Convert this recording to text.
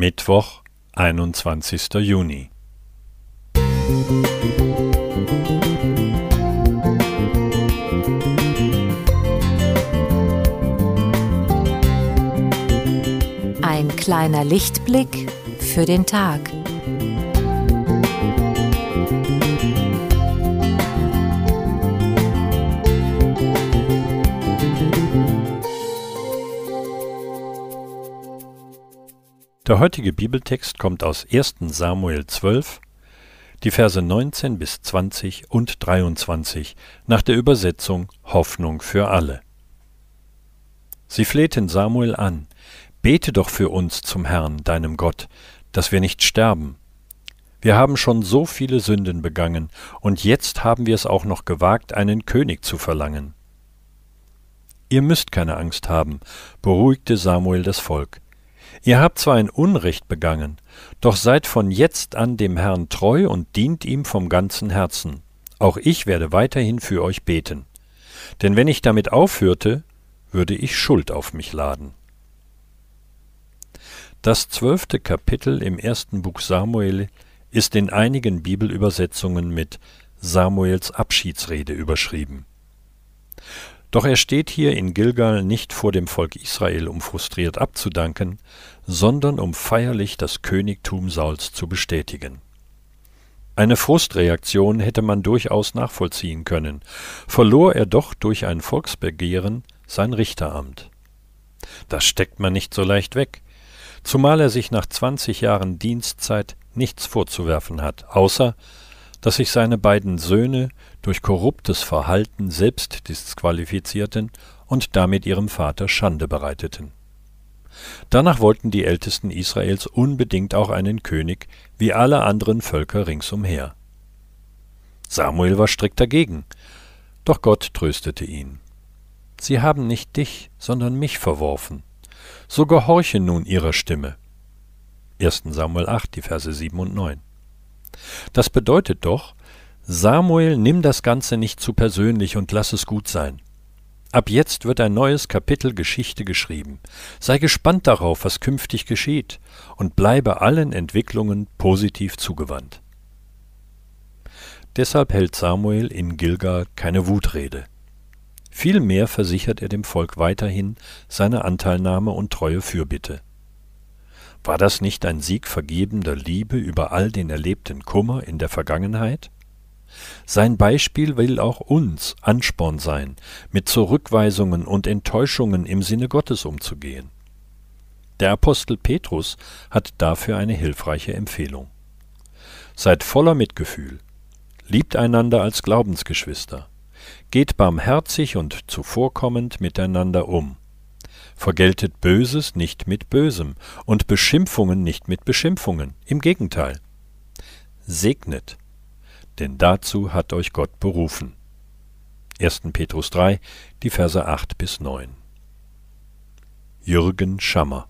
Mittwoch, einundzwanzigster Juni. Ein kleiner Lichtblick für den Tag. Der heutige Bibeltext kommt aus 1. Samuel 12, die Verse 19 bis 20 und 23 nach der Übersetzung Hoffnung für alle. Sie flehten Samuel an, Bete doch für uns zum Herrn, deinem Gott, dass wir nicht sterben. Wir haben schon so viele Sünden begangen, und jetzt haben wir es auch noch gewagt, einen König zu verlangen. Ihr müsst keine Angst haben, beruhigte Samuel das Volk. Ihr habt zwar ein Unrecht begangen, doch seid von jetzt an dem Herrn treu und dient ihm vom ganzen Herzen. Auch ich werde weiterhin für euch beten. Denn wenn ich damit aufhörte, würde ich Schuld auf mich laden. Das zwölfte Kapitel im ersten Buch Samuel ist in einigen Bibelübersetzungen mit Samuels Abschiedsrede überschrieben. Doch er steht hier in Gilgal nicht vor dem Volk Israel, um frustriert abzudanken, sondern um feierlich das Königtum Sauls zu bestätigen. Eine Frustreaktion hätte man durchaus nachvollziehen können, verlor er doch durch ein Volksbegehren sein Richteramt. Das steckt man nicht so leicht weg, zumal er sich nach 20 Jahren Dienstzeit nichts vorzuwerfen hat, außer dass sich seine beiden Söhne durch korruptes Verhalten selbst disqualifizierten und damit ihrem Vater Schande bereiteten. Danach wollten die Ältesten Israels unbedingt auch einen König, wie alle anderen Völker ringsumher. Samuel war strikt dagegen, doch Gott tröstete ihn. Sie haben nicht dich, sondern mich verworfen so gehorche nun ihrer Stimme. 1. Samuel 8, die Verse 7 und 9. Das bedeutet doch, Samuel, nimm das Ganze nicht zu persönlich und lass es gut sein. Ab jetzt wird ein neues Kapitel Geschichte geschrieben. Sei gespannt darauf, was künftig geschieht, und bleibe allen Entwicklungen positiv zugewandt. Deshalb hält Samuel in Gilgal keine Wutrede. Vielmehr versichert er dem Volk weiterhin seine Anteilnahme und treue Fürbitte. War das nicht ein Sieg vergebender Liebe über all den erlebten Kummer in der Vergangenheit? Sein Beispiel will auch uns Ansporn sein, mit Zurückweisungen und Enttäuschungen im Sinne Gottes umzugehen. Der Apostel Petrus hat dafür eine hilfreiche Empfehlung. Seid voller Mitgefühl, liebt einander als Glaubensgeschwister, Geht barmherzig und zuvorkommend miteinander um. Vergeltet Böses nicht mit Bösem und Beschimpfungen nicht mit Beschimpfungen, im Gegenteil. Segnet, denn dazu hat euch Gott berufen. 1. Petrus 3, die Verse 8 bis 9. Jürgen Schammer